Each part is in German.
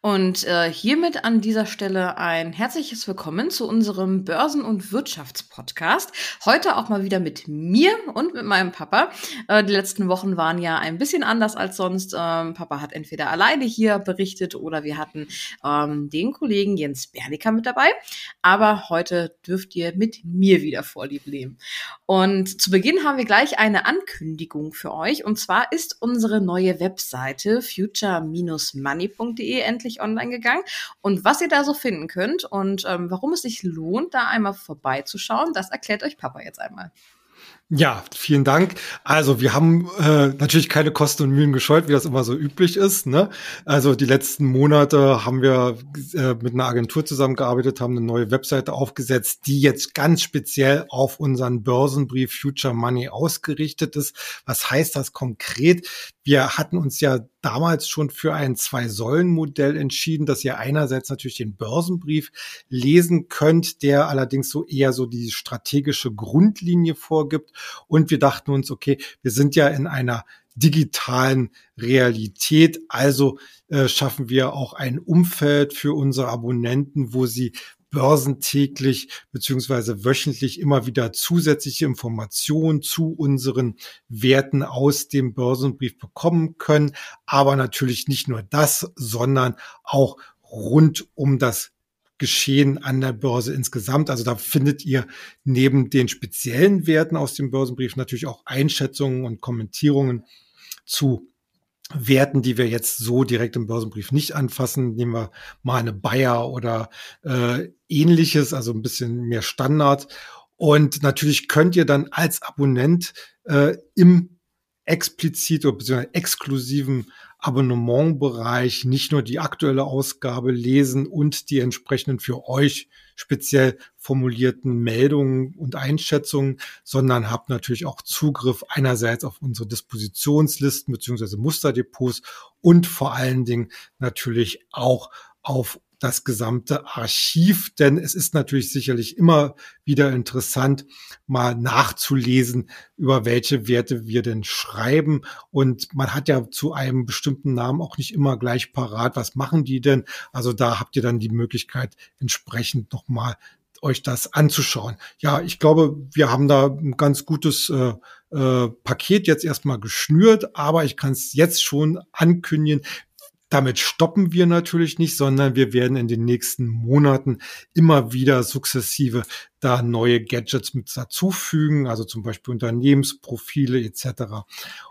Und äh, hiermit an dieser Stelle ein herzliches Willkommen zu unserem Börsen- und Wirtschaftspodcast. Heute auch mal wieder mit mir und mit meinem Papa. Äh, die letzten Wochen waren ja ein bisschen anders als sonst. Ähm, Papa hat entweder alleine hier berichtet oder wir hatten ähm, den Kollegen Jens Bernicker mit dabei. Aber heute dürft ihr mit mir wieder Vorlieb nehmen. Und zu Beginn haben wir gleich eine Ankündigung für euch. Und zwar ist unsere neue Webseite future-money.de endlich endlich online gegangen. Und was ihr da so finden könnt und ähm, warum es sich lohnt, da einmal vorbeizuschauen, das erklärt euch Papa jetzt einmal. Ja, vielen Dank. Also wir haben äh, natürlich keine Kosten und Mühen gescheut, wie das immer so üblich ist. Ne? Also die letzten Monate haben wir äh, mit einer Agentur zusammengearbeitet, haben eine neue Webseite aufgesetzt, die jetzt ganz speziell auf unseren Börsenbrief Future Money ausgerichtet ist. Was heißt das konkret? Wir hatten uns ja damals schon für ein Zwei-Säulen-Modell entschieden, dass ihr einerseits natürlich den Börsenbrief lesen könnt, der allerdings so eher so die strategische Grundlinie vorgibt. Und wir dachten uns, okay, wir sind ja in einer digitalen Realität. Also äh, schaffen wir auch ein Umfeld für unsere Abonnenten, wo sie börsentäglich beziehungsweise wöchentlich immer wieder zusätzliche Informationen zu unseren Werten aus dem Börsenbrief bekommen können. Aber natürlich nicht nur das, sondern auch rund um das Geschehen an der Börse insgesamt. Also da findet ihr neben den speziellen Werten aus dem Börsenbrief natürlich auch Einschätzungen und Kommentierungen zu Werten, die wir jetzt so direkt im Börsenbrief nicht anfassen, nehmen wir mal eine Bayer oder äh, ähnliches, also ein bisschen mehr Standard. Und natürlich könnt ihr dann als Abonnent äh, im explizit oder beziehungsweise exklusiven Abonnementbereich nicht nur die aktuelle Ausgabe lesen und die entsprechenden für euch speziell formulierten Meldungen und Einschätzungen, sondern habt natürlich auch Zugriff einerseits auf unsere Dispositionslisten beziehungsweise Musterdepots und vor allen Dingen natürlich auch auf das gesamte Archiv, denn es ist natürlich sicherlich immer wieder interessant, mal nachzulesen, über welche Werte wir denn schreiben. Und man hat ja zu einem bestimmten Namen auch nicht immer gleich parat, was machen die denn? Also da habt ihr dann die Möglichkeit, entsprechend nochmal euch das anzuschauen. Ja, ich glaube, wir haben da ein ganz gutes äh, äh, Paket jetzt erstmal geschnürt, aber ich kann es jetzt schon ankündigen, damit stoppen wir natürlich nicht, sondern wir werden in den nächsten Monaten immer wieder sukzessive da neue Gadgets mit dazufügen, also zum Beispiel Unternehmensprofile etc.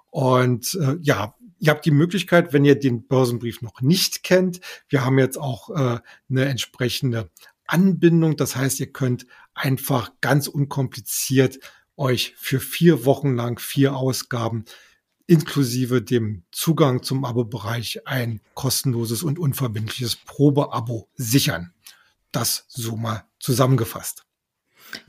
Und äh, ja, ihr habt die Möglichkeit, wenn ihr den Börsenbrief noch nicht kennt, wir haben jetzt auch äh, eine entsprechende Anbindung. Das heißt, ihr könnt einfach ganz unkompliziert euch für vier Wochen lang vier Ausgaben inklusive dem Zugang zum Abo-Bereich ein kostenloses und unverbindliches Probeabo sichern. Das so mal zusammengefasst.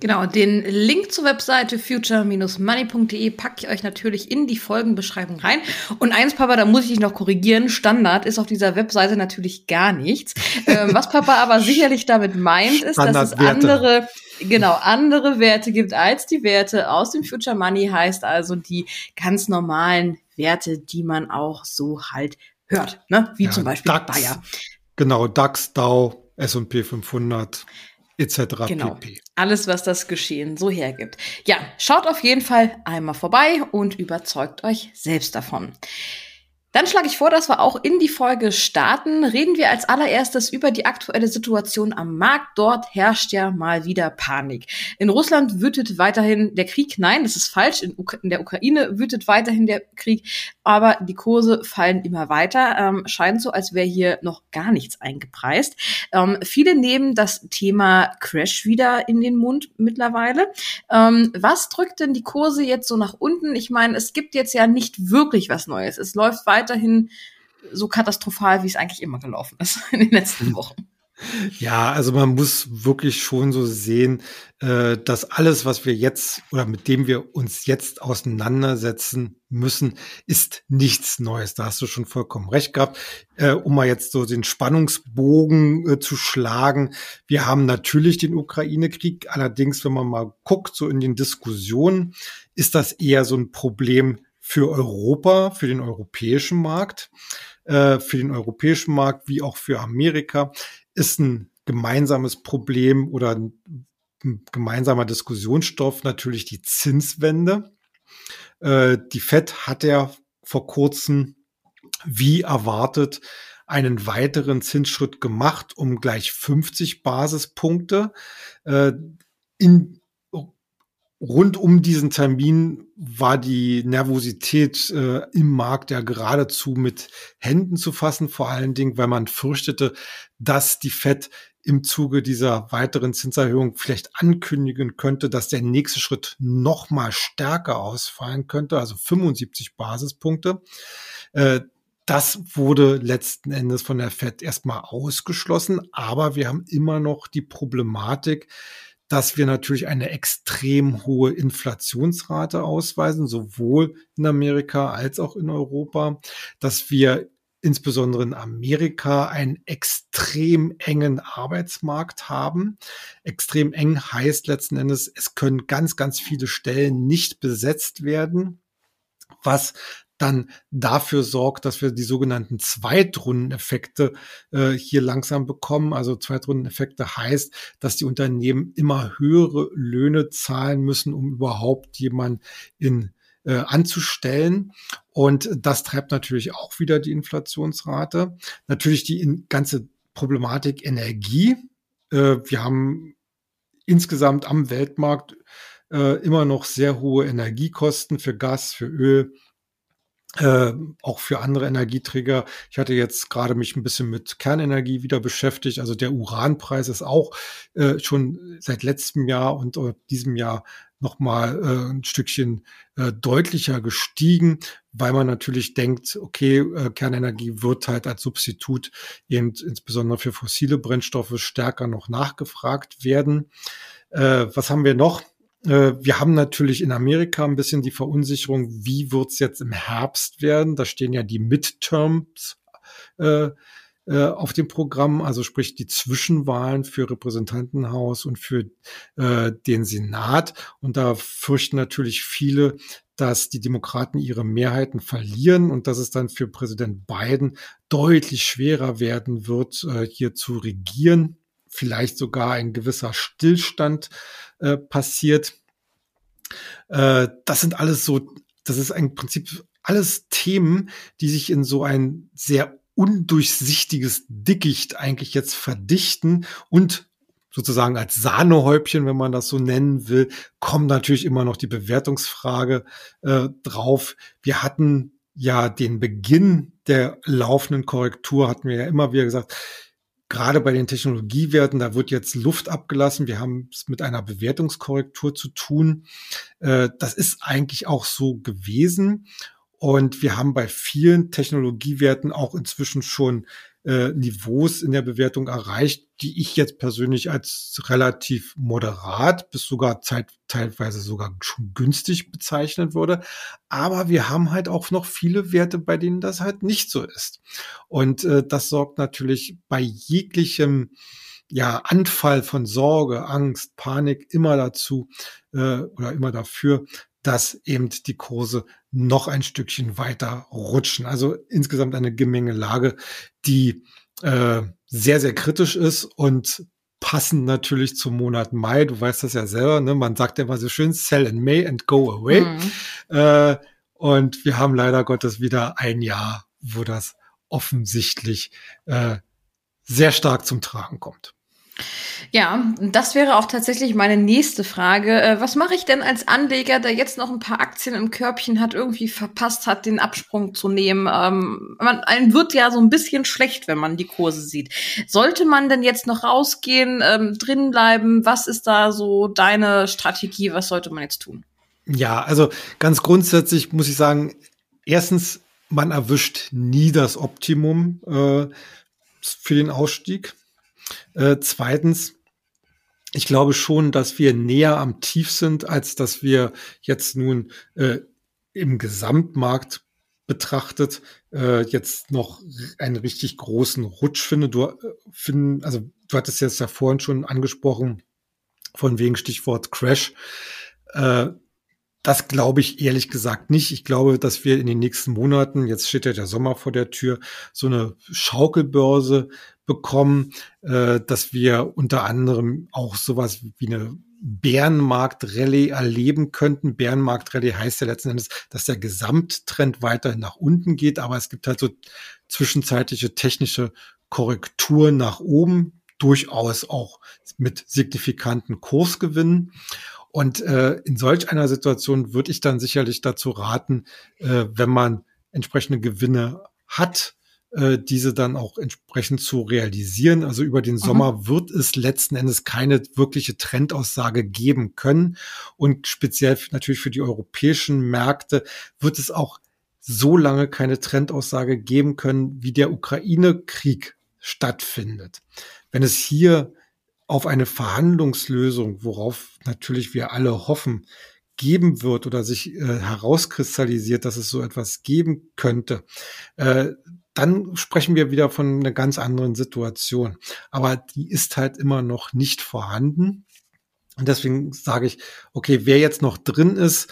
Genau, den Link zur Webseite future-money.de packe ich euch natürlich in die Folgenbeschreibung rein. Und eins, Papa, da muss ich dich noch korrigieren. Standard ist auf dieser Webseite natürlich gar nichts. ähm, was Papa aber sicherlich damit meint, ist, dass es andere genau andere Werte gibt als die Werte aus dem Future Money, heißt also die ganz normalen Werte, die man auch so halt hört, ne? wie ja, zum Beispiel DAX, Bayer. Genau, DAX, Dow, S&P 500 etc. Genau. PP. Alles, was das Geschehen so hergibt. Ja, schaut auf jeden Fall einmal vorbei und überzeugt euch selbst davon. Dann schlage ich vor, dass wir auch in die Folge starten. Reden wir als allererstes über die aktuelle Situation am Markt. Dort herrscht ja mal wieder Panik. In Russland wütet weiterhin der Krieg. Nein, das ist falsch. In, in der Ukraine wütet weiterhin der Krieg. Aber die Kurse fallen immer weiter. Ähm, scheint so, als wäre hier noch gar nichts eingepreist. Ähm, viele nehmen das Thema Crash wieder in den Mund mittlerweile. Ähm, was drückt denn die Kurse jetzt so nach unten? Ich meine, es gibt jetzt ja nicht wirklich was Neues. Es läuft weiter weiterhin so katastrophal, wie es eigentlich immer gelaufen ist in den letzten hm. Wochen. Ja, also man muss wirklich schon so sehen, äh, dass alles, was wir jetzt oder mit dem wir uns jetzt auseinandersetzen müssen, ist nichts Neues. Da hast du schon vollkommen recht gehabt. Äh, um mal jetzt so den Spannungsbogen äh, zu schlagen. Wir haben natürlich den Ukraine-Krieg. Allerdings, wenn man mal guckt, so in den Diskussionen, ist das eher so ein Problem für Europa, für den europäischen Markt für den europäischen Markt wie auch für Amerika ist ein gemeinsames Problem oder ein, gemeinsamer Diskussionsstoff natürlich die Zinswende. Äh, die Fed hat ja vor kurzem, wie erwartet, einen weiteren Zinsschritt gemacht, um gleich 50 Basispunkte äh, in rund um diesen Termin war die Nervosität äh, im Markt ja geradezu mit Händen zu fassen, vor allen Dingen, weil man fürchtete, dass die Fed im Zuge dieser weiteren Zinserhöhung vielleicht ankündigen könnte, dass der nächste Schritt noch mal stärker ausfallen könnte, also 75 Basispunkte. Äh, das wurde letzten Endes von der Fed erstmal ausgeschlossen, aber wir haben immer noch die Problematik, dass wir natürlich eine extrem hohe Inflationsrate ausweisen, sowohl in Amerika als auch in Europa, dass wir insbesondere in Amerika einen extrem engen Arbeitsmarkt haben. Extrem eng heißt letzten Endes, es können ganz, ganz viele Stellen nicht besetzt werden, was dann dafür sorgt, dass wir die sogenannten Zweitrundeneffekte äh, hier langsam bekommen. Also Zweitrundeneffekte heißt, dass die Unternehmen immer höhere Löhne zahlen müssen, um überhaupt jemanden in äh, anzustellen. Und das treibt natürlich auch wieder die Inflationsrate. Natürlich die ganze Problematik Energie. Äh, wir haben insgesamt am Weltmarkt äh, immer noch sehr hohe Energiekosten für Gas, für Öl, äh, auch für andere Energieträger. Ich hatte jetzt gerade mich ein bisschen mit Kernenergie wieder beschäftigt. Also der Uranpreis ist auch äh, schon seit letztem Jahr und äh, diesem Jahr nochmal äh, ein Stückchen äh, deutlicher gestiegen, weil man natürlich denkt, okay, äh, Kernenergie wird halt als Substitut eben insbesondere für fossile Brennstoffe stärker noch nachgefragt werden. Äh, was haben wir noch? Äh, wir haben natürlich in Amerika ein bisschen die Verunsicherung, wie wird's jetzt im Herbst werden? Da stehen ja die Midterms äh, äh, auf dem Programm, also sprich die Zwischenwahlen für Repräsentantenhaus und für äh, den Senat. Und da fürchten natürlich viele, dass die Demokraten ihre Mehrheiten verlieren und dass es dann für Präsident Biden deutlich schwerer werden wird, äh, hier zu regieren vielleicht sogar ein gewisser Stillstand äh, passiert. Äh, das sind alles so, das ist im Prinzip alles Themen, die sich in so ein sehr undurchsichtiges Dickicht eigentlich jetzt verdichten und sozusagen als Sahnehäubchen, wenn man das so nennen will, kommt natürlich immer noch die Bewertungsfrage äh, drauf. Wir hatten ja den Beginn der laufenden Korrektur, hatten wir ja immer wieder gesagt, gerade bei den Technologiewerten, da wird jetzt Luft abgelassen. Wir haben es mit einer Bewertungskorrektur zu tun. Äh, das ist eigentlich auch so gewesen. Und wir haben bei vielen Technologiewerten auch inzwischen schon äh, Niveaus in der Bewertung erreicht, die ich jetzt persönlich als relativ moderat bis sogar zeit, teilweise sogar schon günstig bezeichnen würde. Aber wir haben halt auch noch viele Werte, bei denen das halt nicht so ist. Und äh, das sorgt natürlich bei jeglichem ja, Anfall von Sorge, Angst, Panik immer dazu äh, oder immer dafür, dass eben die Kurse noch ein Stückchen weiter rutschen. Also insgesamt eine Gemengelage, die äh, sehr, sehr kritisch ist und passend natürlich zum Monat Mai. Du weißt das ja selber, ne? man sagt ja immer so schön, sell in May and go away. Mhm. Äh, und wir haben leider Gottes wieder ein Jahr, wo das offensichtlich äh, sehr stark zum Tragen kommt. Ja, das wäre auch tatsächlich meine nächste Frage. Äh, was mache ich denn als Anleger, der jetzt noch ein paar Aktien im Körbchen hat, irgendwie verpasst hat, den Absprung zu nehmen? Ähm, man, einem wird ja so ein bisschen schlecht, wenn man die Kurse sieht. Sollte man denn jetzt noch rausgehen, ähm, drin bleiben? Was ist da so deine Strategie? Was sollte man jetzt tun? Ja, also ganz grundsätzlich muss ich sagen, erstens, man erwischt nie das Optimum äh, für den Ausstieg. Äh, zweitens, ich glaube schon, dass wir näher am Tief sind, als dass wir jetzt nun äh, im Gesamtmarkt betrachtet äh, jetzt noch einen richtig großen Rutsch finde. Du äh, finden, also du hattest jetzt ja vorhin schon angesprochen, von wegen Stichwort Crash. Äh, das glaube ich ehrlich gesagt nicht. Ich glaube, dass wir in den nächsten Monaten, jetzt steht ja der Sommer vor der Tür, so eine Schaukelbörse bekommen, äh, dass wir unter anderem auch sowas wie eine Bärenmarkt-Rallye erleben könnten. Bärenmarkt-Rallye heißt ja letzten Endes, dass der Gesamttrend weiterhin nach unten geht, aber es gibt halt so zwischenzeitliche technische Korrekturen nach oben, durchaus auch mit signifikanten Kursgewinnen. Und äh, in solch einer Situation würde ich dann sicherlich dazu raten, äh, wenn man entsprechende Gewinne hat, äh, diese dann auch entsprechend zu realisieren. Also über den mhm. Sommer wird es letzten Endes keine wirkliche Trendaussage geben können. Und speziell natürlich für die europäischen Märkte wird es auch so lange keine Trendaussage geben können, wie der Ukraine-Krieg stattfindet. Wenn es hier auf eine Verhandlungslösung, worauf natürlich wir alle hoffen, geben wird oder sich äh, herauskristallisiert, dass es so etwas geben könnte, äh, dann sprechen wir wieder von einer ganz anderen Situation. Aber die ist halt immer noch nicht vorhanden. Und deswegen sage ich, okay, wer jetzt noch drin ist,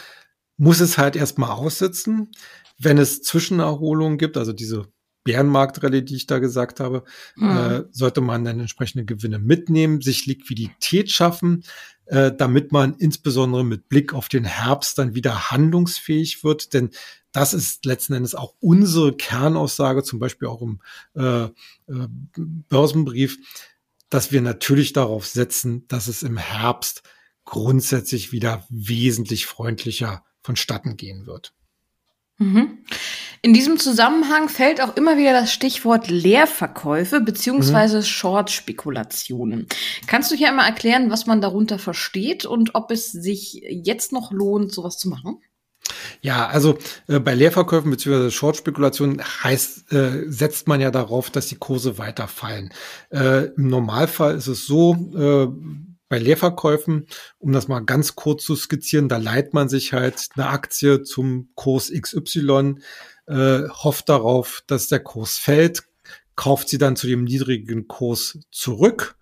muss es halt erstmal aussitzen. Wenn es Zwischenerholungen gibt, also diese Bärenmarktrallye, die ich da gesagt habe, mhm. äh, sollte man dann entsprechende Gewinne mitnehmen, sich Liquidität schaffen, äh, damit man insbesondere mit Blick auf den Herbst dann wieder handlungsfähig wird. Denn das ist letzten Endes auch unsere Kernaussage, zum Beispiel auch im äh, äh, Börsenbrief, dass wir natürlich darauf setzen, dass es im Herbst grundsätzlich wieder wesentlich freundlicher vonstatten gehen wird. Mhm. In diesem Zusammenhang fällt auch immer wieder das Stichwort Leerverkäufe beziehungsweise mhm. Short-Spekulationen. Kannst du hier einmal erklären, was man darunter versteht und ob es sich jetzt noch lohnt, sowas zu machen? Ja, also äh, bei Leerverkäufen bzw. Short-Spekulationen heißt, äh, setzt man ja darauf, dass die Kurse weiterfallen. Äh, Im Normalfall ist es so, äh, bei Leerverkäufen, um das mal ganz kurz zu skizzieren, da leiht man sich halt eine Aktie zum Kurs XY, äh, hofft darauf, dass der Kurs fällt, kauft sie dann zu dem niedrigen Kurs zurück,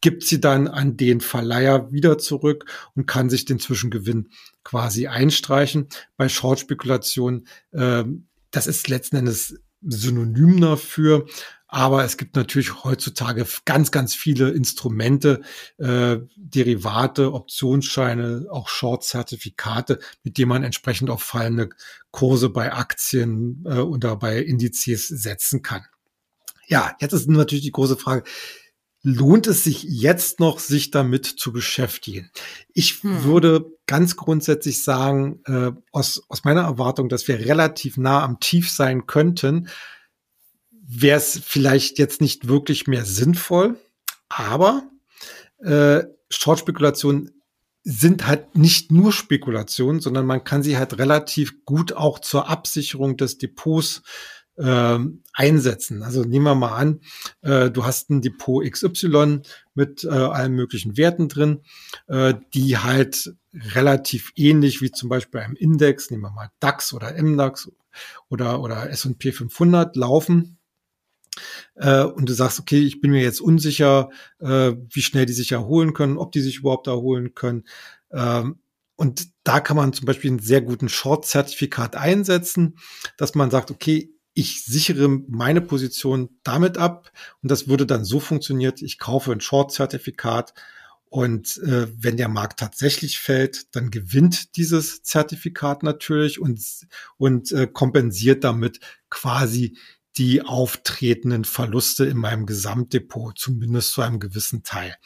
gibt sie dann an den Verleiher wieder zurück und kann sich den Zwischengewinn quasi einstreichen. Bei Short-Spekulationen, äh, das ist letzten Endes synonym dafür. Aber es gibt natürlich heutzutage ganz, ganz viele Instrumente, äh, Derivate, Optionsscheine, auch Short-Zertifikate, mit denen man entsprechend auf fallende Kurse bei Aktien äh, oder bei Indizes setzen kann. Ja, jetzt ist natürlich die große Frage, lohnt es sich jetzt noch, sich damit zu beschäftigen? Ich hm. würde ganz grundsätzlich sagen, äh, aus, aus meiner Erwartung, dass wir relativ nah am Tief sein könnten, wäre es vielleicht jetzt nicht wirklich mehr sinnvoll. Aber äh, Short-Spekulationen sind halt nicht nur Spekulationen, sondern man kann sie halt relativ gut auch zur Absicherung des Depots äh, einsetzen. Also nehmen wir mal an, äh, du hast ein Depot XY mit äh, allen möglichen Werten drin, äh, die halt relativ ähnlich wie zum Beispiel einem Index, nehmen wir mal DAX oder MDAX oder, oder S&P 500 laufen äh, und du sagst, okay, ich bin mir jetzt unsicher, äh, wie schnell die sich erholen können, ob die sich überhaupt erholen können. Ähm, und da kann man zum Beispiel einen sehr guten Short-Zertifikat einsetzen, dass man sagt, okay, ich sichere meine Position damit ab und das würde dann so funktioniert, ich kaufe ein Short-Zertifikat und äh, wenn der Markt tatsächlich fällt, dann gewinnt dieses Zertifikat natürlich und, und äh, kompensiert damit quasi die auftretenden Verluste in meinem Gesamtdepot, zumindest zu einem gewissen Teil.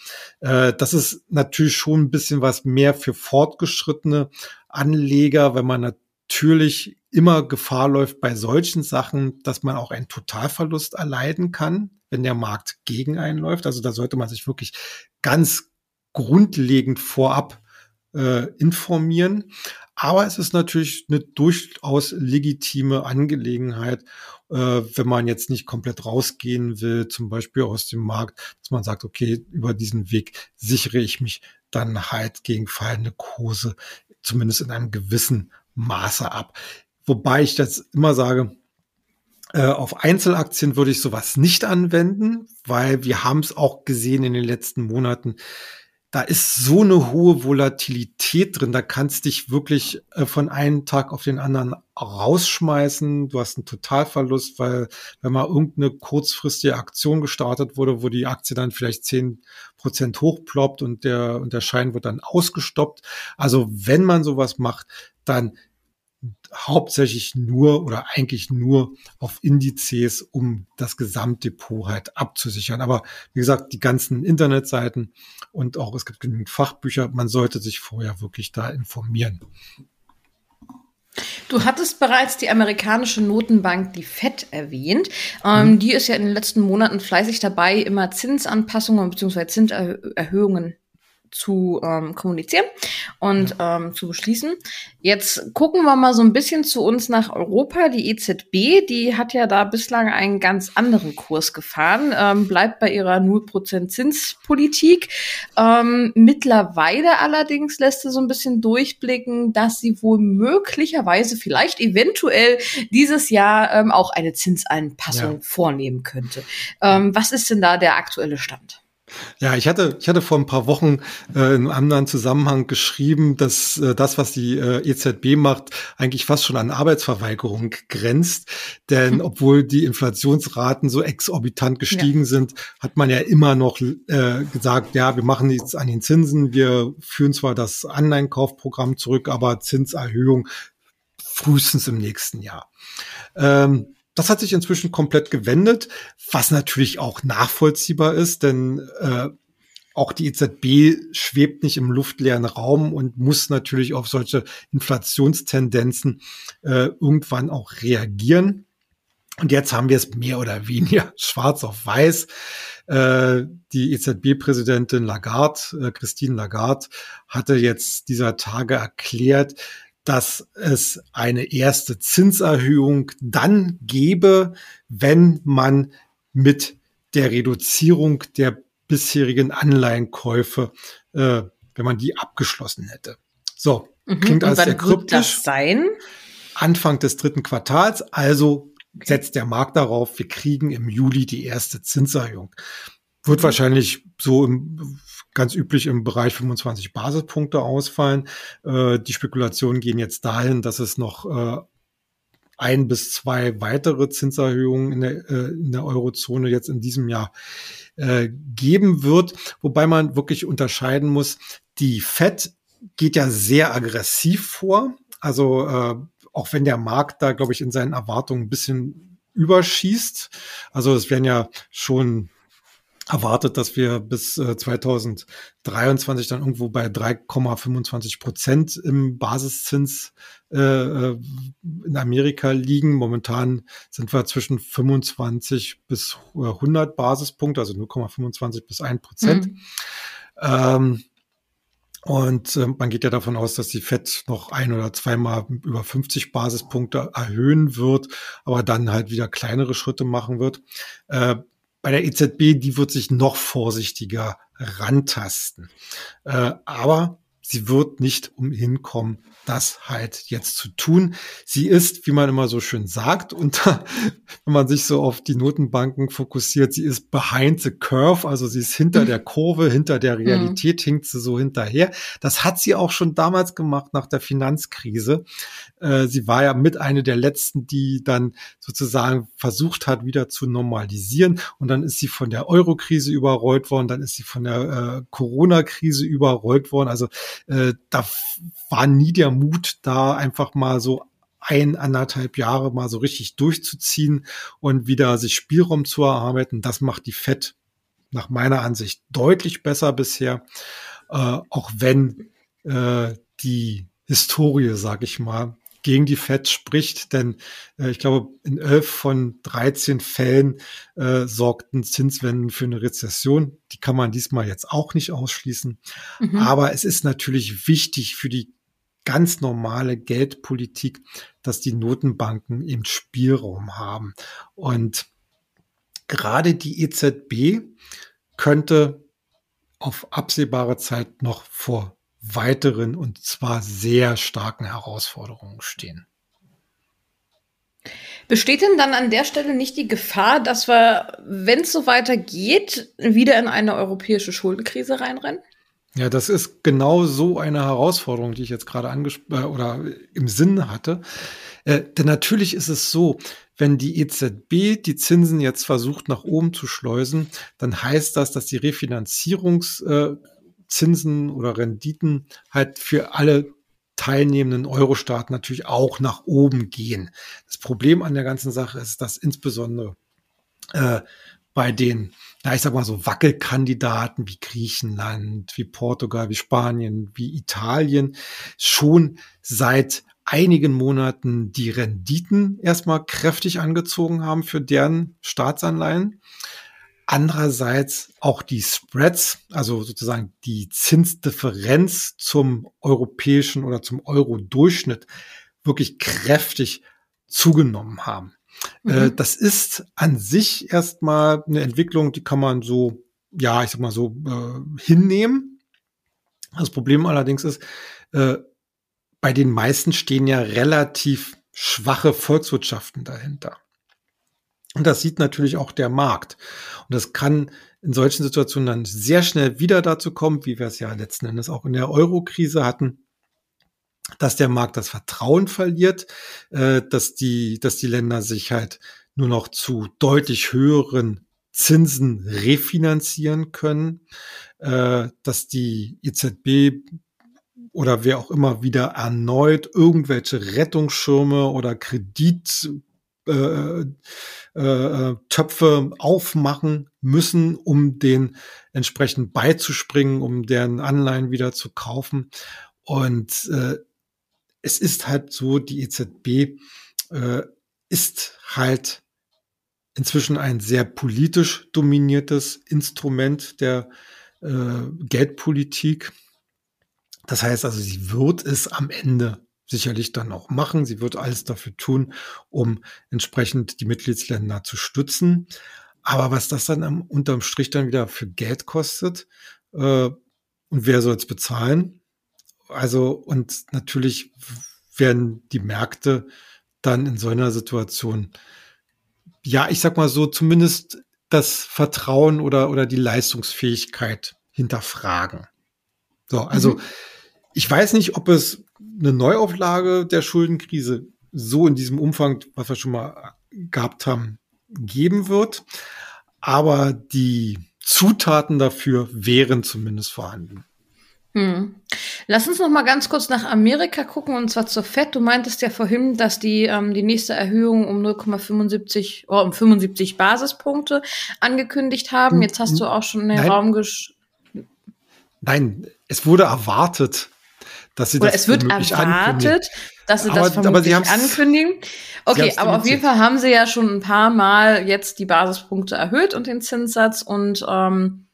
Äh, das ist natürlich schon ein bisschen was mehr für fortgeschrittene Anleger, wenn man natürlich immer Gefahr läuft bei solchen Sachen, dass man auch einen Totalverlust erleiden kann, wenn der Markt gegen einen läuft. Also da sollte man sich wirklich ganz grundlegend vorab äh, informieren. Aber es ist natürlich eine durchaus legitime Angelegenheit, wenn man jetzt nicht komplett rausgehen will, zum Beispiel aus dem Markt, dass man sagt, okay, über diesen Weg sichere ich mich dann halt gegen fallende Kurse, zumindest in einem gewissen Maße ab. Wobei ich das immer sage, äh, auf Einzelaktien würde ich sowas nicht anwenden, weil wir haben es auch gesehen in den letzten Monaten, da ist so eine hohe Volatilität drin, da kannst dich wirklich äh, von einem Tag auf den anderen rausschmeißen. Du hast einen Totalverlust, weil wenn mal irgendeine kurzfristige Aktion gestartet wurde, wo die Aktie dann vielleicht zehn Prozent hochploppt und der, und der Schein wird dann ausgestoppt. Also wenn man sowas macht, dann hauptsächlich nur oder eigentlich nur auf Indizes, um das Gesamtdepot halt abzusichern. Aber wie gesagt, die ganzen Internetseiten und auch es gibt genügend Fachbücher, man sollte sich vorher wirklich da informieren. Du hattest bereits die amerikanische Notenbank, die FED, erwähnt. Ähm, mhm. Die ist ja in den letzten Monaten fleißig dabei, immer Zinsanpassungen bzw. Zinserhöhungen zu ähm, kommunizieren und ähm, zu beschließen. Jetzt gucken wir mal so ein bisschen zu uns nach Europa. Die EZB, die hat ja da bislang einen ganz anderen Kurs gefahren, ähm, bleibt bei ihrer 0% Zinspolitik. Ähm, mittlerweile allerdings lässt sie so ein bisschen durchblicken, dass sie wohl möglicherweise vielleicht eventuell dieses Jahr ähm, auch eine Zinseinpassung ja. vornehmen könnte. Ähm, was ist denn da der aktuelle Stand? Ja, ich hatte, ich hatte vor ein paar Wochen äh, in einem anderen Zusammenhang geschrieben, dass äh, das, was die äh, EZB macht, eigentlich fast schon an Arbeitsverweigerung grenzt. Denn hm. obwohl die Inflationsraten so exorbitant gestiegen ja. sind, hat man ja immer noch äh, gesagt, ja, wir machen nichts an den Zinsen, wir führen zwar das Anleihenkaufprogramm zurück, aber Zinserhöhung frühestens im nächsten Jahr. Ähm, das hat sich inzwischen komplett gewendet, was natürlich auch nachvollziehbar ist, denn äh, auch die EZB schwebt nicht im luftleeren Raum und muss natürlich auf solche Inflationstendenzen äh, irgendwann auch reagieren. Und jetzt haben wir es mehr oder weniger schwarz auf weiß. Äh, die EZB-Präsidentin Lagarde, äh, Christine Lagarde, hatte jetzt dieser Tage erklärt, dass es eine erste Zinserhöhung dann gebe, wenn man mit der Reduzierung der bisherigen Anleihenkäufe, äh, wenn man die abgeschlossen hätte. So, mhm. klingt alles sehr kryptisch. Anfang des dritten Quartals, also setzt der Markt darauf, wir kriegen im Juli die erste Zinserhöhung. Wird wahrscheinlich so im ganz üblich im Bereich 25 Basispunkte ausfallen. Äh, die Spekulationen gehen jetzt dahin, dass es noch äh, ein bis zwei weitere Zinserhöhungen in der, äh, in der Eurozone jetzt in diesem Jahr äh, geben wird. Wobei man wirklich unterscheiden muss, die FED geht ja sehr aggressiv vor. Also äh, auch wenn der Markt da, glaube ich, in seinen Erwartungen ein bisschen überschießt. Also es werden ja schon erwartet, dass wir bis äh, 2023 dann irgendwo bei 3,25 Prozent im Basiszins äh, äh, in Amerika liegen. Momentan sind wir zwischen 25 bis 100 Basispunkte, also 0,25 bis 1 Prozent. Mhm. Ähm, und äh, man geht ja davon aus, dass die FED noch ein oder zweimal über 50 Basispunkte erhöhen wird, aber dann halt wieder kleinere Schritte machen wird. Äh, bei der EZB, die wird sich noch vorsichtiger rantasten. Äh, aber sie wird nicht umhin kommen, das halt jetzt zu tun. Sie ist, wie man immer so schön sagt, und wenn man sich so auf die Notenbanken fokussiert, sie ist behind the curve, also sie ist hinter mhm. der Kurve, hinter der mhm. Realität mhm. hinkt sie so hinterher. Das hat sie auch schon damals gemacht nach der Finanzkrise. Äh, sie war ja mit eine der letzten, die dann sozusagen versucht hat, wieder zu normalisieren. Und dann ist sie von der Euro-Krise überrollt worden, dann ist sie von der äh, Corona-Krise überrollt worden. Also äh, da war nie der Mut, da einfach mal so ein, anderthalb Jahre mal so richtig durchzuziehen und wieder sich Spielraum zu erarbeiten. Das macht die FED nach meiner Ansicht deutlich besser bisher, äh, auch wenn äh, die Historie, sag ich mal, gegen die Fed spricht, denn äh, ich glaube, in elf von 13 Fällen äh, sorgten Zinswenden für eine Rezession. Die kann man diesmal jetzt auch nicht ausschließen. Mhm. Aber es ist natürlich wichtig für die ganz normale Geldpolitik, dass die Notenbanken eben Spielraum haben. Und gerade die EZB könnte auf absehbare Zeit noch vor weiteren und zwar sehr starken Herausforderungen stehen. Besteht denn dann an der Stelle nicht die Gefahr, dass wir, wenn es so weitergeht, wieder in eine europäische Schuldenkrise reinrennen? Ja, das ist genau so eine Herausforderung, die ich jetzt gerade angesprochen äh, oder im Sinn hatte. Äh, denn natürlich ist es so, wenn die EZB die Zinsen jetzt versucht nach oben zu schleusen, dann heißt das, dass die Refinanzierungszinsen äh, oder Renditen halt für alle teilnehmenden Euro-Staaten natürlich auch nach oben gehen. Das Problem an der ganzen Sache ist, dass insbesondere äh, bei den ja, ich sag mal so Wackelkandidaten wie Griechenland, wie Portugal, wie Spanien, wie Italien schon seit einigen Monaten die Renditen erstmal kräftig angezogen haben für deren Staatsanleihen. Andererseits auch die Spreads, also sozusagen die Zinsdifferenz zum europäischen oder zum Euro-Durchschnitt wirklich kräftig zugenommen haben. Äh, mhm. das ist an sich erstmal eine Entwicklung, die kann man so, ja, ich sag mal so, äh, hinnehmen. Das Problem allerdings ist, äh, bei den meisten stehen ja relativ schwache Volkswirtschaften dahinter. Und das sieht natürlich auch der Markt. Und das kann in solchen Situationen dann sehr schnell wieder dazu kommen, wie wir es ja letzten Endes auch in der Euro-Krise hatten, dass der Markt das Vertrauen verliert, äh, dass die, dass die Länder sich halt nur noch zu deutlich höheren Zinsen refinanzieren können, äh, dass die EZB oder wer auch immer wieder erneut irgendwelche Rettungsschirme oder Kredit äh, äh, Töpfe aufmachen müssen, um den entsprechend beizuspringen, um deren Anleihen wieder zu kaufen. Und äh, es ist halt so, die EZB äh, ist halt inzwischen ein sehr politisch dominiertes Instrument der äh, Geldpolitik. Das heißt also, sie wird es am Ende sicherlich dann auch machen. Sie wird alles dafür tun, um entsprechend die Mitgliedsländer zu stützen. Aber was das dann am, unterm Strich dann wieder für Geld kostet äh, und wer soll es bezahlen? Also, und natürlich werden die Märkte dann in so einer Situation, ja, ich sag mal so, zumindest das Vertrauen oder, oder die Leistungsfähigkeit hinterfragen. So, also mhm. ich weiß nicht, ob es eine Neuauflage der Schuldenkrise so in diesem Umfang, was wir schon mal gehabt haben, geben wird. Aber die Zutaten dafür wären zumindest vorhanden. Hm. Lass uns noch mal ganz kurz nach Amerika gucken und zwar zur FED. Du meintest ja vorhin, dass die ähm, die nächste Erhöhung um 0,75 oh, um 75 Basispunkte angekündigt haben. Jetzt hast du auch schon in den Nein. Raum gesch Nein, es wurde erwartet, dass sie Oder das es wird erwartet, dass sie das vermutlich aber sie ankündigen. Okay, aber auf jeden Fall haben sie ja schon ein paar Mal jetzt die Basispunkte erhöht und den Zinssatz und ähm,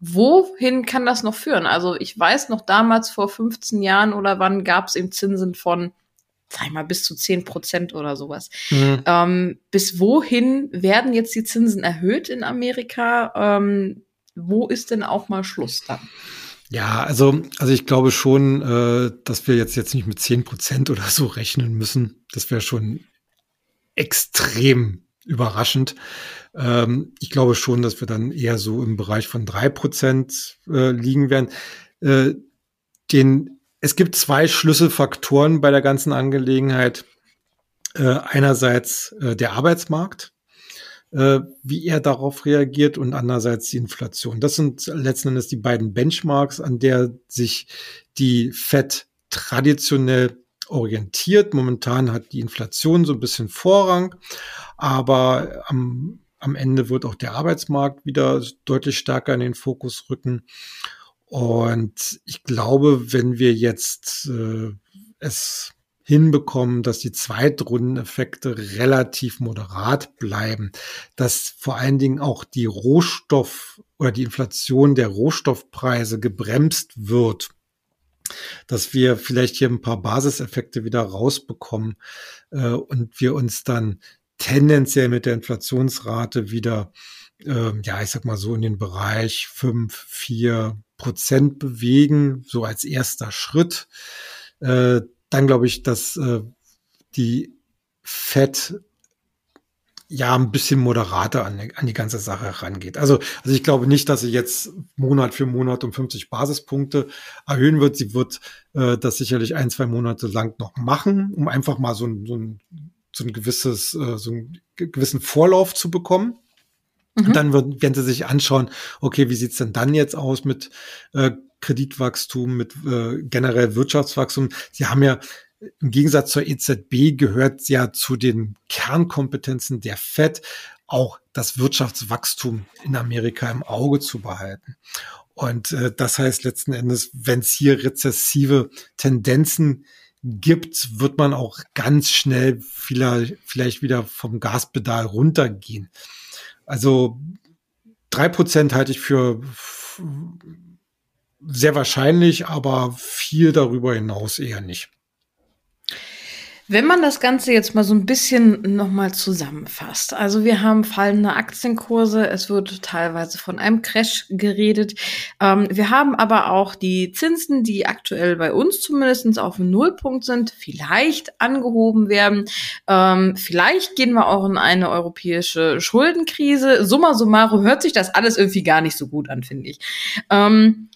wohin kann das noch führen? Also ich weiß noch damals vor 15 Jahren oder wann gab es eben Zinsen von, sag ich mal, bis zu 10 Prozent oder sowas. Mhm. Ähm, bis wohin werden jetzt die Zinsen erhöht in Amerika? Ähm, wo ist denn auch mal Schluss dann? Ja, also, also ich glaube schon, äh, dass wir jetzt, jetzt nicht mit 10 Prozent oder so rechnen müssen. Das wäre schon extrem überraschend. Ähm, ich glaube schon, dass wir dann eher so im Bereich von drei Prozent äh, liegen werden. Äh, den, es gibt zwei Schlüsselfaktoren bei der ganzen Angelegenheit. Äh, einerseits äh, der Arbeitsmarkt, wie er darauf reagiert und andererseits die Inflation. Das sind letzten Endes die beiden Benchmarks, an der sich die Fed traditionell orientiert. Momentan hat die Inflation so ein bisschen Vorrang, aber am am Ende wird auch der Arbeitsmarkt wieder deutlich stärker in den Fokus rücken. Und ich glaube, wenn wir jetzt äh, es hinbekommen, dass die Zweitrundeneffekte relativ moderat bleiben, dass vor allen Dingen auch die Rohstoff oder die Inflation der Rohstoffpreise gebremst wird, dass wir vielleicht hier ein paar Basiseffekte wieder rausbekommen äh, und wir uns dann tendenziell mit der Inflationsrate wieder, äh, ja, ich sag mal so in den Bereich fünf, vier Prozent bewegen, so als erster Schritt. Äh, dann glaube ich, dass äh, die Fed ja ein bisschen moderater an, an die ganze Sache herangeht. Also, also ich glaube nicht, dass sie jetzt Monat für Monat um 50 Basispunkte erhöhen wird. Sie wird äh, das sicherlich ein, zwei Monate lang noch machen, um einfach mal so ein, so ein, so ein gewisses, äh, so einen gewissen Vorlauf zu bekommen. Mhm. Und dann wird, werden sie sich anschauen, okay, wie sieht's denn dann jetzt aus mit äh, Kreditwachstum, mit äh, generell Wirtschaftswachstum? Sie haben ja im Gegensatz zur EZB gehört ja zu den Kernkompetenzen der FED auch das Wirtschaftswachstum in Amerika im Auge zu behalten. Und äh, das heißt letzten Endes, wenn es hier rezessive Tendenzen gibt, wird man auch ganz schnell vielleicht, wieder vom Gaspedal runtergehen. Also drei Prozent halte ich für sehr wahrscheinlich, aber viel darüber hinaus eher nicht. Wenn man das Ganze jetzt mal so ein bisschen nochmal zusammenfasst. Also wir haben fallende Aktienkurse, es wird teilweise von einem Crash geredet. Ähm, wir haben aber auch die Zinsen, die aktuell bei uns zumindest auf dem Nullpunkt sind, vielleicht angehoben werden. Ähm, vielleicht gehen wir auch in eine europäische Schuldenkrise. Summa summarum hört sich das alles irgendwie gar nicht so gut an, finde ich. Ähm,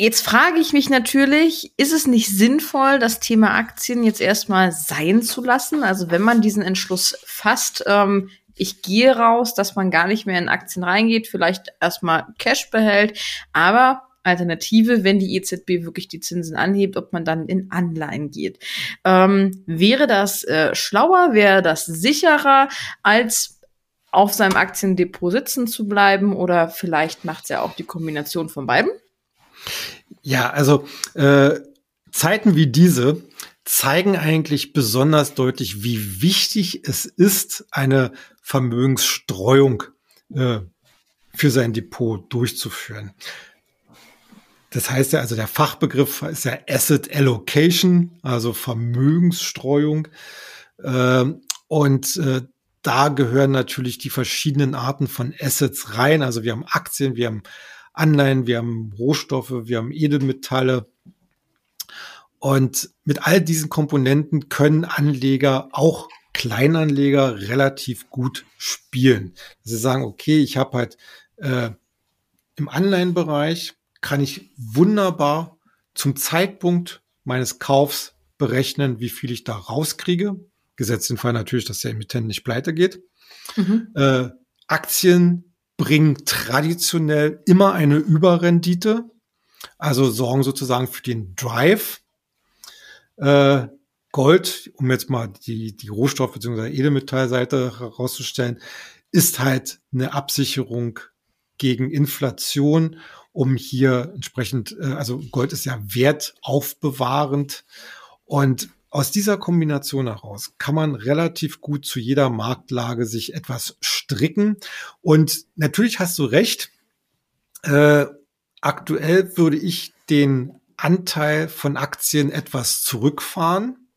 Jetzt frage ich mich natürlich, ist es nicht sinnvoll, das Thema Aktien jetzt erstmal sein zu lassen? Also wenn man diesen Entschluss fasst, ähm, ich gehe raus, dass man gar nicht mehr in Aktien reingeht, vielleicht erstmal Cash behält, aber Alternative, wenn die EZB wirklich die Zinsen anhebt, ob man dann in Anleihen geht. Ähm, wäre das äh, schlauer, wäre das sicherer, als auf seinem Aktiendepot sitzen zu bleiben oder vielleicht macht es ja auch die Kombination von beiden? Ja, also äh, Zeiten wie diese zeigen eigentlich besonders deutlich, wie wichtig es ist, eine Vermögensstreuung äh, für sein Depot durchzuführen. Das heißt ja, also der Fachbegriff ist ja Asset Allocation, also Vermögensstreuung. Äh, und äh, da gehören natürlich die verschiedenen Arten von Assets rein. Also wir haben Aktien, wir haben Anleihen, wir haben Rohstoffe, wir haben Edelmetalle. Und mit all diesen Komponenten können Anleger, auch Kleinanleger, relativ gut spielen. Sie sagen, okay, ich habe halt äh, im Anleihenbereich kann ich wunderbar zum Zeitpunkt meines Kaufs berechnen, wie viel ich da rauskriege. Gesetzt den Fall natürlich, dass der Emittent nicht pleite geht. Mhm. Äh, Aktien bringen traditionell immer eine Überrendite, also sorgen sozusagen für den Drive. Äh, Gold, um jetzt mal die, die Rohstoff- bzw. Edelmetallseite herauszustellen, ist halt eine Absicherung gegen Inflation, um hier entsprechend, äh, also Gold ist ja wertaufbewahrend und aus dieser Kombination heraus kann man relativ gut zu jeder Marktlage sich etwas stricken. Und natürlich hast du recht. Äh, aktuell würde ich den Anteil von Aktien etwas zurückfahren,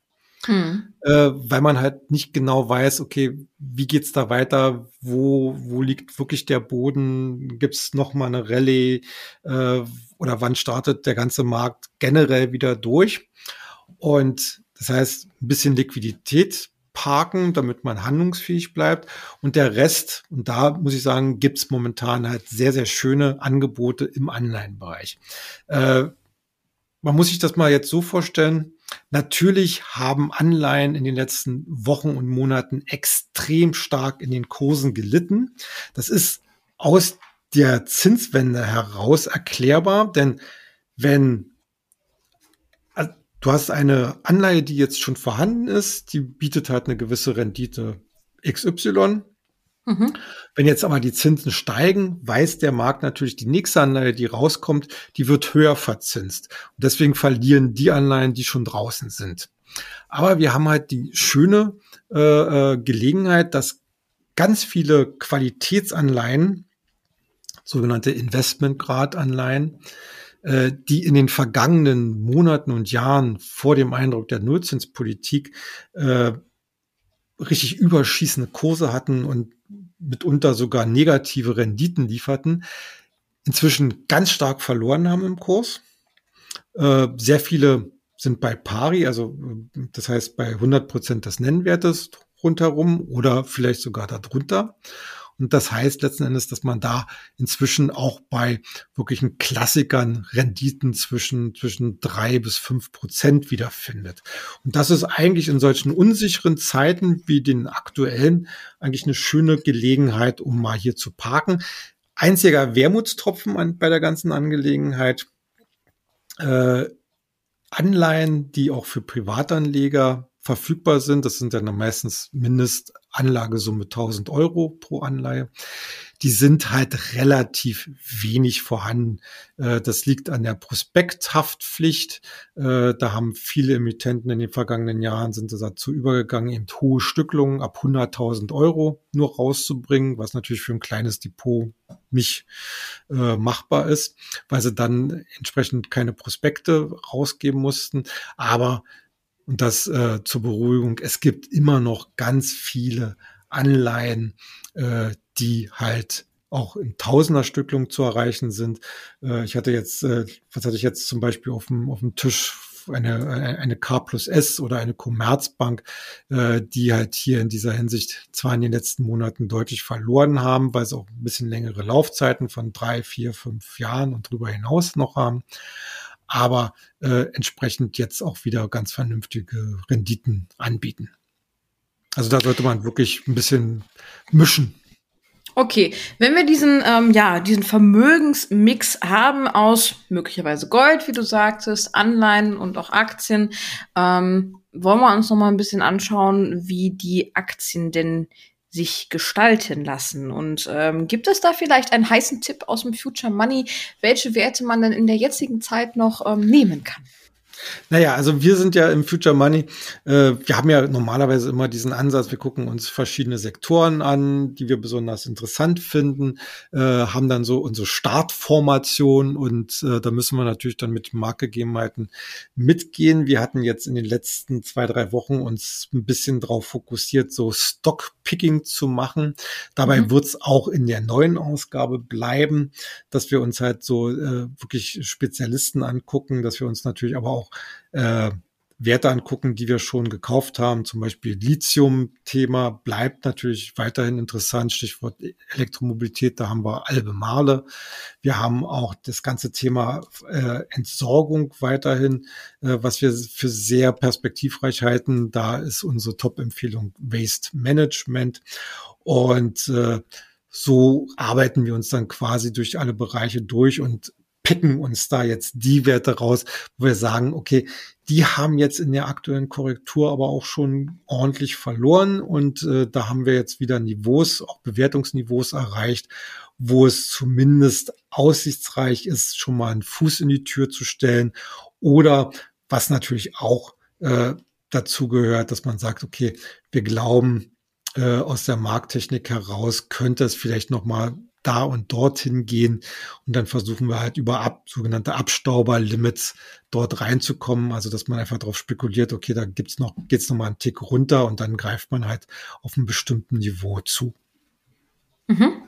hm. äh, weil man halt nicht genau weiß, okay, wie geht's da weiter? Wo, wo liegt wirklich der Boden? Gibt's noch mal eine Rallye? Äh, oder wann startet der ganze Markt generell wieder durch? Und das heißt, ein bisschen Liquidität parken, damit man handlungsfähig bleibt. Und der Rest, und da muss ich sagen, gibt's momentan halt sehr, sehr schöne Angebote im Anleihenbereich. Äh, man muss sich das mal jetzt so vorstellen. Natürlich haben Anleihen in den letzten Wochen und Monaten extrem stark in den Kursen gelitten. Das ist aus der Zinswende heraus erklärbar, denn wenn Du hast eine Anleihe, die jetzt schon vorhanden ist, die bietet halt eine gewisse Rendite XY. Mhm. Wenn jetzt aber die Zinsen steigen, weiß der Markt natürlich, die nächste Anleihe, die rauskommt, die wird höher verzinst. Und deswegen verlieren die Anleihen, die schon draußen sind. Aber wir haben halt die schöne äh, äh Gelegenheit, dass ganz viele Qualitätsanleihen, sogenannte Investmentgradanleihen, äh, die in den vergangenen Monaten und Jahren vor dem Eindruck der Nullzinspolitik äh, richtig überschießende Kurse hatten und mitunter sogar negative Renditen lieferten, inzwischen ganz stark verloren haben im Kurs. Äh, sehr viele sind bei pari, also das heißt bei 100 Prozent des Nennwertes rundherum oder vielleicht sogar darunter. Und das heißt letzten Endes, dass man da inzwischen auch bei wirklichen Klassikern Renditen zwischen, zwischen drei bis fünf Prozent wiederfindet. Und das ist eigentlich in solchen unsicheren Zeiten wie den aktuellen eigentlich eine schöne Gelegenheit, um mal hier zu parken. Einziger Wermutstropfen an, bei der ganzen Angelegenheit, äh, Anleihen, die auch für Privatanleger verfügbar sind. Das sind dann meistens Mindestanlagesumme 1000 Euro pro Anleihe. Die sind halt relativ wenig vorhanden. Äh, das liegt an der Prospekthaftpflicht. Äh, da haben viele Emittenten in den vergangenen Jahren sind dazu übergegangen, eben hohe Stücklungen ab 100.000 Euro nur rauszubringen, was natürlich für ein kleines Depot nicht äh, machbar ist, weil sie dann entsprechend keine Prospekte rausgeben mussten. Aber und das äh, zur Beruhigung. Es gibt immer noch ganz viele Anleihen, äh, die halt auch in Tausenderstücklung zu erreichen sind. Äh, ich hatte jetzt, äh, was hatte ich jetzt zum Beispiel auf dem, auf dem Tisch? Eine, eine K plus S oder eine Commerzbank, äh, die halt hier in dieser Hinsicht zwar in den letzten Monaten deutlich verloren haben, weil sie auch ein bisschen längere Laufzeiten von drei, vier, fünf Jahren und darüber hinaus noch haben aber äh, entsprechend jetzt auch wieder ganz vernünftige Renditen anbieten. Also da sollte man wirklich ein bisschen mischen. Okay, wenn wir diesen, ähm, ja, diesen Vermögensmix haben aus möglicherweise Gold, wie du sagtest, Anleihen und auch Aktien, ähm, wollen wir uns noch mal ein bisschen anschauen, wie die Aktien denn sich gestalten lassen. Und ähm, gibt es da vielleicht einen heißen Tipp aus dem Future Money, welche Werte man denn in der jetzigen Zeit noch ähm, nehmen kann? Naja, also wir sind ja im Future Money, äh, wir haben ja normalerweise immer diesen Ansatz, wir gucken uns verschiedene Sektoren an, die wir besonders interessant finden, äh, haben dann so unsere Startformation und äh, da müssen wir natürlich dann mit Marktgegebenheiten mitgehen. Wir hatten jetzt in den letzten zwei, drei Wochen uns ein bisschen darauf fokussiert, so Stockpicking zu machen. Dabei mhm. wird es auch in der neuen Ausgabe bleiben, dass wir uns halt so äh, wirklich Spezialisten angucken, dass wir uns natürlich aber auch äh, Werte angucken, die wir schon gekauft haben. Zum Beispiel Lithium-Thema bleibt natürlich weiterhin interessant. Stichwort Elektromobilität, da haben wir Albemarle. Wir haben auch das ganze Thema äh, Entsorgung weiterhin, äh, was wir für sehr perspektivreich halten. Da ist unsere Top-Empfehlung Waste Management. Und äh, so arbeiten wir uns dann quasi durch alle Bereiche durch und picken uns da jetzt die Werte raus, wo wir sagen, okay, die haben jetzt in der aktuellen Korrektur aber auch schon ordentlich verloren und äh, da haben wir jetzt wieder Niveaus, auch Bewertungsniveaus erreicht, wo es zumindest aussichtsreich ist, schon mal einen Fuß in die Tür zu stellen oder was natürlich auch äh, dazu gehört, dass man sagt, okay, wir glauben, äh, aus der Markttechnik heraus könnte es vielleicht noch mal da und dorthin gehen und dann versuchen wir halt über ab, sogenannte Abstauberlimits dort reinzukommen, also dass man einfach darauf spekuliert, okay, da gibt's noch geht's noch mal einen Tick runter und dann greift man halt auf einem bestimmten Niveau zu. Mhm.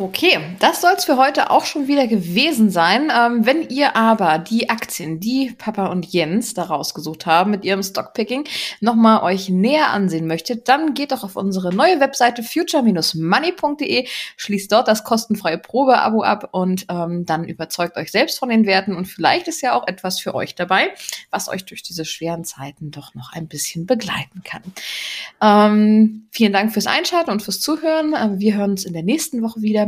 Okay, das soll es für heute auch schon wieder gewesen sein. Ähm, wenn ihr aber die Aktien, die Papa und Jens da rausgesucht haben mit ihrem Stockpicking, nochmal euch näher ansehen möchtet, dann geht doch auf unsere neue Webseite future-money.de, schließt dort das kostenfreie Probeabo ab und ähm, dann überzeugt euch selbst von den Werten und vielleicht ist ja auch etwas für euch dabei, was euch durch diese schweren Zeiten doch noch ein bisschen begleiten kann. Ähm, vielen Dank fürs Einschalten und fürs Zuhören. Ähm, wir hören uns in der nächsten Woche wieder.